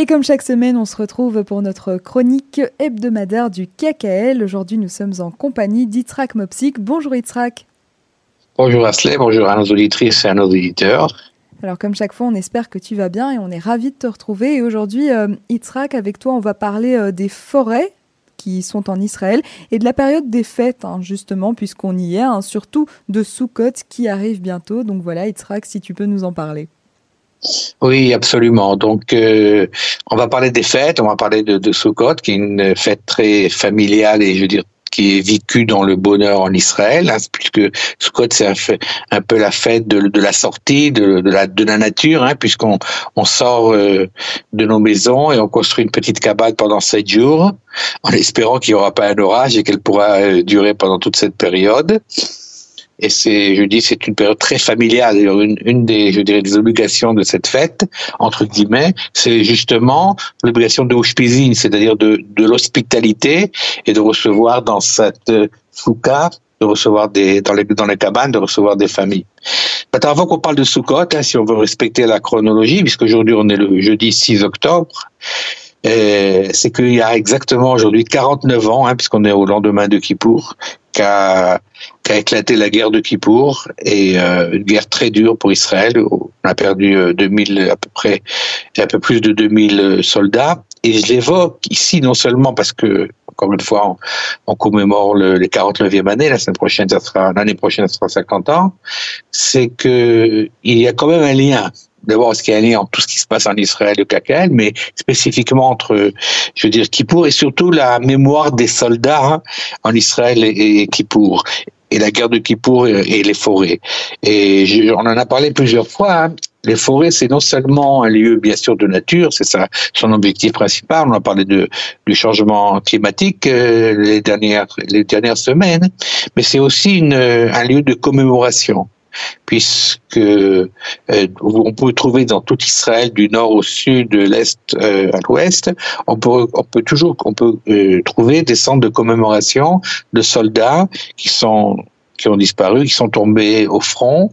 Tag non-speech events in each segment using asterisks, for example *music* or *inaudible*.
Et comme chaque semaine, on se retrouve pour notre chronique hebdomadaire du KKL. Aujourd'hui, nous sommes en compagnie d'Itrak Mopsik. Bonjour Itrak. Bonjour Asley, bonjour à nos auditrices et à nos auditeurs. Alors comme chaque fois, on espère que tu vas bien et on est ravis de te retrouver. Et aujourd'hui, euh, avec toi, on va parler euh, des forêts qui sont en Israël et de la période des fêtes, hein, justement, puisqu'on y est, hein, surtout de Sukkot qui arrive bientôt. Donc voilà, Yitzhak, si tu peux nous en parler. Oui, absolument. Donc, euh, on va parler des fêtes, on va parler de, de Sukkot, qui est une fête très familiale et je veux dire qui est vécue dans le bonheur en Israël, hein, puisque Sukkot c'est un, peu la fête de, de la sortie, de, de, la, de la nature, hein, puisqu'on on sort euh, de nos maisons et on construit une petite cabane pendant sept jours, en espérant qu'il n'y aura pas un orage et qu'elle pourra euh, durer pendant toute cette période. Et c'est, je dis, c'est une période très familiale. Une, une des, je dirais, des obligations de cette fête, entre guillemets, c'est justement l'obligation de hospizine, c'est-à-dire de, de l'hospitalité et de recevoir dans cette souka, de recevoir des, dans les, dans les cabanes, de recevoir des familles. Maintenant, avant qu'on parle de Sukkot, hein, si on veut respecter la chronologie, puisqu'aujourd'hui on est le jeudi 6 octobre, c'est qu'il y a exactement aujourd'hui 49 ans, hein, puisqu'on est au lendemain de Kippour, qu'a qu'a éclaté la guerre de Kippour et euh, une guerre très dure pour Israël. On a perdu 2000 euh, à peu près un peu plus de 2000 euh, soldats. Et je l'évoque ici non seulement parce que encore une fois on, commémore le, les 49e année, la semaine prochaine ça sera l'année prochaine ça sera 50 ans, c'est que il y a quand même un lien. D'abord ce qu'il y a un lien entre tout ce qui se passe en Israël et au KKL, mais spécifiquement entre, je veux dire, Kippour et surtout la mémoire des soldats hein, en Israël et, et Kippour et la guerre de Kippour et, les forêts. Et on en a parlé plusieurs fois. Hein. Les forêts, c'est non seulement un lieu, bien sûr, de nature, c'est ça son objectif principal. On a parlé de, du changement climatique euh, les dernières les dernières semaines, mais c'est aussi une, un lieu de commémoration puisque euh, on peut trouver dans tout Israël, du nord au sud, de l'est euh, à l'ouest, on peut, toujours on peut euh, trouver des centres de commémoration de soldats qui sont qui ont disparu, qui sont tombés au front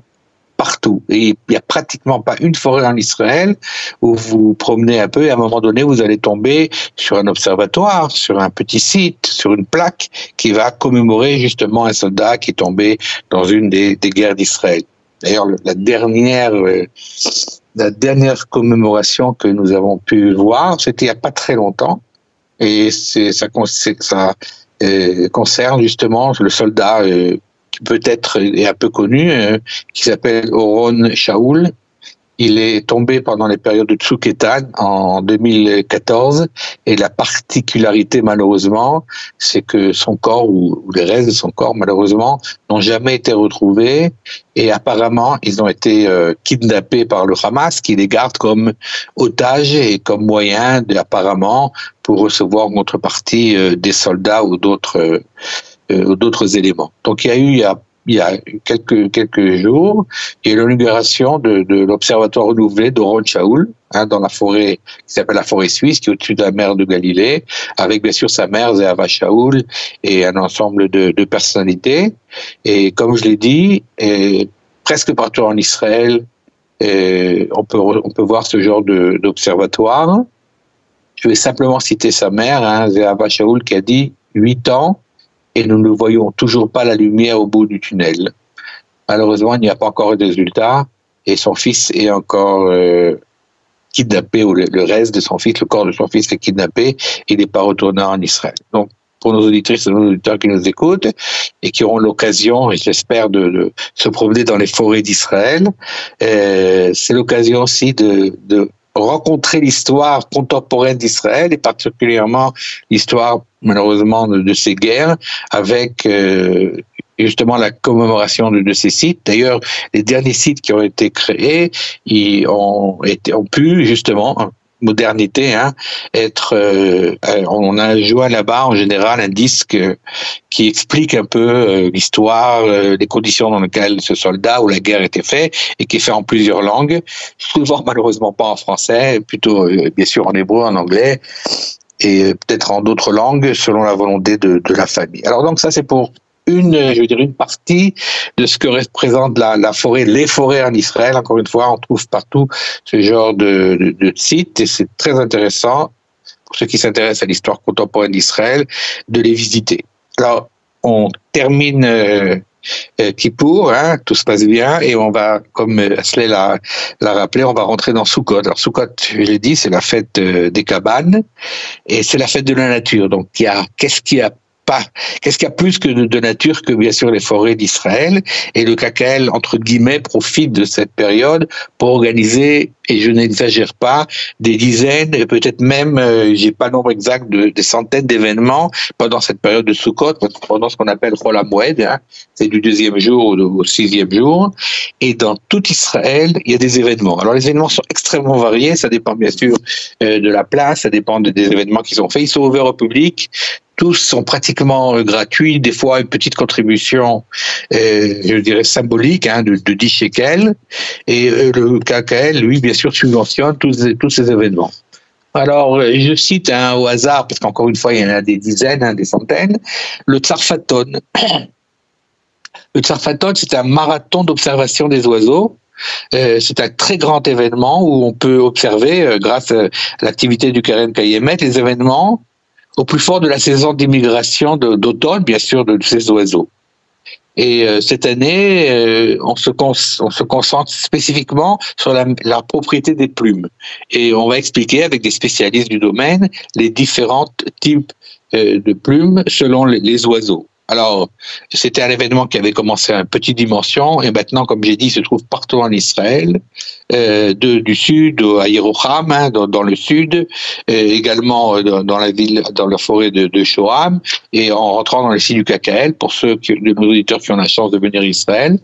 partout. Et il n'y a pratiquement pas une forêt en Israël où vous promenez un peu et à un moment donné, vous allez tomber sur un observatoire, sur un petit site, sur une plaque qui va commémorer justement un soldat qui est tombé dans une des, guerres d'Israël. D'ailleurs, la dernière, euh, la dernière commémoration que nous avons pu voir, c'était il n'y a pas très longtemps. Et ça euh, concerne justement le soldat euh, peut-être est un peu connu, euh, qui s'appelle Oron Shaoul. Il est tombé pendant les périodes de Tsuketan en 2014 et la particularité malheureusement, c'est que son corps ou, les restes de son corps malheureusement n'ont jamais été retrouvés et apparemment ils ont été euh, kidnappés par le Hamas qui les garde comme otages et comme moyen apparemment pour recevoir en contrepartie euh, des soldats ou d'autres euh, d'autres éléments. Donc il y a eu il y a, il y a quelques quelques jours, il y a l'inauguration de, de l'observatoire renouvelé d'Oron Shaoul hein, dans la forêt qui s'appelle la forêt suisse, qui est au-dessus de la mer de Galilée, avec bien sûr sa mère Zéhava Shaoul et un ensemble de, de personnalités. Et comme je l'ai dit, et presque partout en Israël, et on peut on peut voir ce genre d'observatoire. Je vais simplement citer sa mère, hein, Zéhava Shaoul, qui a dit huit ans et nous ne voyons toujours pas la lumière au bout du tunnel. Malheureusement, il n'y a pas encore de résultat et son fils est encore euh, kidnappé, ou le, reste de son fils, le corps de son fils est kidnappé, il n'est pas retourné en Israël. Donc, pour nos auditrices et nos auditeurs qui nous écoutent et qui auront l'occasion, et j'espère, de, de, se promener dans les forêts d'Israël, euh, c'est l'occasion aussi de, de rencontrer l'histoire contemporaine d'Israël et particulièrement l'histoire malheureusement de, ces guerres avec euh, justement la commémoration de, de ces sites. D'ailleurs, les derniers sites qui ont été créés, ils ont, été, ont pu justement modernité, hein, être, euh, on a joint là-bas en général un disque qui explique un peu euh, l'histoire, euh, les conditions dans lesquelles ce soldat ou la guerre était fait et qui est fait en plusieurs langues, souvent *laughs* malheureusement pas en français, plutôt bien sûr en hébreu, en anglais et peut-être en d'autres langues selon la volonté de, de la famille. Alors donc ça c'est pour une, je veux dire, une partie de ce que représente la, forêt, les forêts en Israël. Encore une fois, on trouve partout ce genre de, sites et c'est très intéressant pour ceux qui s'intéressent à l'histoire contemporaine d'Israël de les visiter. Alors, on termine euh, euh, Kippour, hein, tout se passe bien, et on va, comme Asley l'a, l'a rappelé, on va rentrer dans Sukkot. Alors Sukkot, je l'ai dit, c'est la fête euh, des cabanes, et c'est la fête de la nature. Donc, y a, qu'est-ce qu'il y a Qu'est-ce qu'il y a plus que de, nature que bien sûr les forêts d'Israël et le KKL entre guillemets profite de cette période pour organiser et je n'exagère pas des dizaines et peut-être même euh, j'ai pas le nombre exact de des centaines d'événements pendant cette période de Sukkot pendant ce qu'on appelle Chol hein, c'est du deuxième jour au, sixième jour. Et dans tout Israël il y a des événements. Alors les événements sont extrêmement variés, ça dépend bien sûr euh, de la place, ça dépend des événements qu'ils ont faits. Ils sont ouverts au public tous sont pratiquement euh, gratuits, des fois une petite contribution, euh, je dirais symbolique, hein, de, de 10 shekels. Et euh, le KKL, lui, bien sûr, subventionne tous, ces événements. Alors, je cite hein, au hasard, parce qu'encore une fois, il y en a des dizaines, hein, des centaines, le Tsarfaton. *coughs* Le Tsarfaton, c'est un marathon d'observation des oiseaux. C'est un très grand événement où on peut observer, grâce à l'activité du Karen Kayemet, les événements au plus fort de la saison d'immigration d'automne, bien sûr, de ces oiseaux. Et euh, cette année, euh, on, se on se concentre spécifiquement sur la, la, propriété des plumes. Et on va expliquer avec des spécialistes du domaine les différents types euh, de plumes selon les oiseaux. Alors, c'était un événement qui avait commencé à une petite dimension et maintenant, comme j'ai dit, il se trouve partout en Israël, euh, de, du sud à Yerucham, hein, dans, dans, le sud, également euh, dans, la ville, dans la forêt de, de Shoham, et en rentrant dans les sites du KKL, pour ceux qui, de nos auditeurs qui ont la chance de venir à Israël,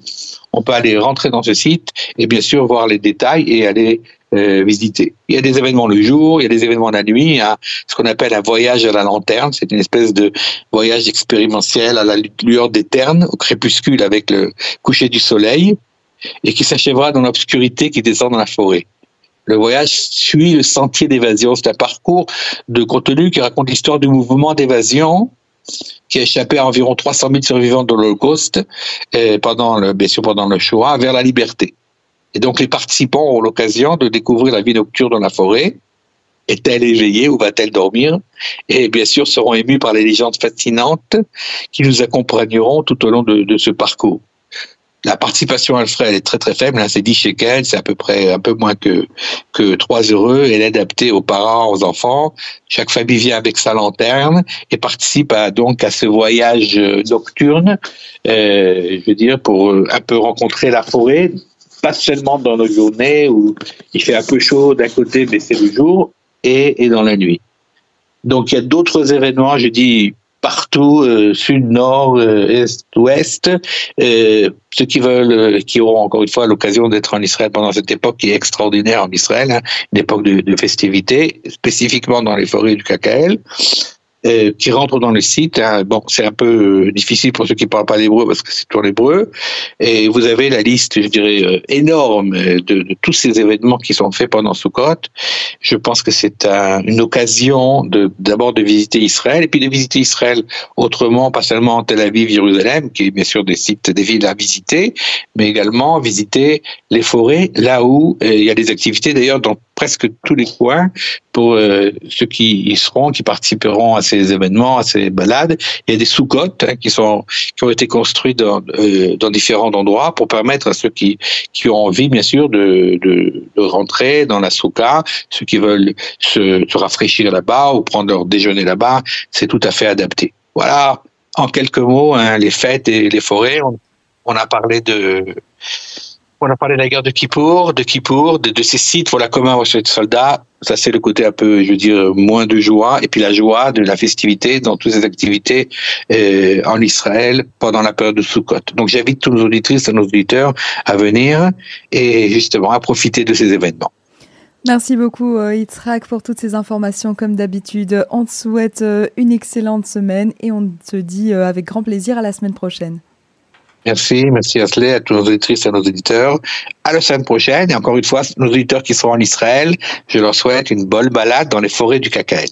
on peut aller rentrer dans ce site et bien sûr voir les détails et aller euh, visiter. Il y a des événements le jour, il y a des événements la nuit, a ce qu'on appelle un voyage à la lanterne, c'est une espèce de voyage expérimentiel à la lueur des ternes, au crépuscule avec le coucher du soleil, et qui s'achèvera dans l'obscurité qui descend dans la forêt. Le voyage suit le sentier d'évasion, c'est un parcours de contenu qui raconte l'histoire du mouvement d'évasion qui a échappé à environ 300 000 survivants de l'Holocauste euh, pendant le, bien sûr pendant le Shoah vers la liberté. Et donc les participants ont l'occasion de découvrir la vie nocturne dans la forêt. Est-elle éveillée ou va-t-elle dormir? Et bien sûr seront émus par les légendes fascinantes qui nous accompagneront tout au long de, de ce parcours la participation Alfred est très très faible, hein, c'est 10 shekels, c'est à peu près un peu moins que que 3 heureux, elle est adaptée aux parents, aux enfants. Chaque famille vient avec sa lanterne et participe à, donc à ce voyage euh, nocturne, euh, je veux dire pour euh, un peu rencontrer la forêt, pas seulement dans nos journées où il fait un peu chaud d'un côté mais c'est le jour et, et dans la nuit. Donc il y a d'autres événements, je dis partout, euh, sud, nord, euh, est, ouest. Euh, ceux qui veulent, qui auront encore une fois l'occasion d'être en Israël pendant cette époque qui est extraordinaire en Israël, hein, une époque de, de festivité, spécifiquement dans les forêts du KKL. Euh, qui rentrent dans le site. Hein. Bon, c'est un peu euh, difficile pour ceux qui ne parlent pas l'hébreu parce que c'est tout en hébreu. Et vous avez la liste, je dirais, euh, énorme de, de, tous ces événements qui sont faits pendant Sukkot. Je pense que c'est un, une occasion d'abord de visiter Israël et puis de visiter Israël autrement, pas seulement Tel Aviv, Jérusalem, qui est bien sûr des sites, des villes à visiter, mais également visiter les forêts là où il y a des activités d'ailleurs dans presque tous les coins pour euh, ceux qui y seront, qui participeront à ces événements, à ces balades. Il y a des sous-côtes hein, qui sont qui ont été construits dans, euh, dans différents endroits pour permettre à ceux qui qui ont envie, bien sûr, de, de, de rentrer dans la souka, ceux qui veulent se, se rafraîchir là-bas ou prendre leur déjeuner là-bas, c'est tout à fait adapté. Voilà, en quelques mots, hein, les fêtes et les forêts. On, on a parlé de on a parlé de la guerre de Kippour, de Kippour, de, de ces sites, voilà, communs aux soldats. Ça, c'est le côté un peu, je veux dire, moins de joie. Et puis la joie de la festivité dans toutes ces activités euh, en Israël pendant la période de Sukkot. Donc, j'invite tous nos auditrices et nos auditeurs à venir et justement à profiter de ces événements. Merci beaucoup, euh, Yitzhak, pour toutes ces informations. Comme d'habitude, on te souhaite euh, une excellente semaine et on te dit avec grand plaisir à la semaine prochaine. Merci, merci Asley, à tous nos auditrices et à nos auditeurs. À la semaine prochaine, et encore une fois, nos auditeurs qui seront en Israël, je leur souhaite une bonne balade dans les forêts du KKL.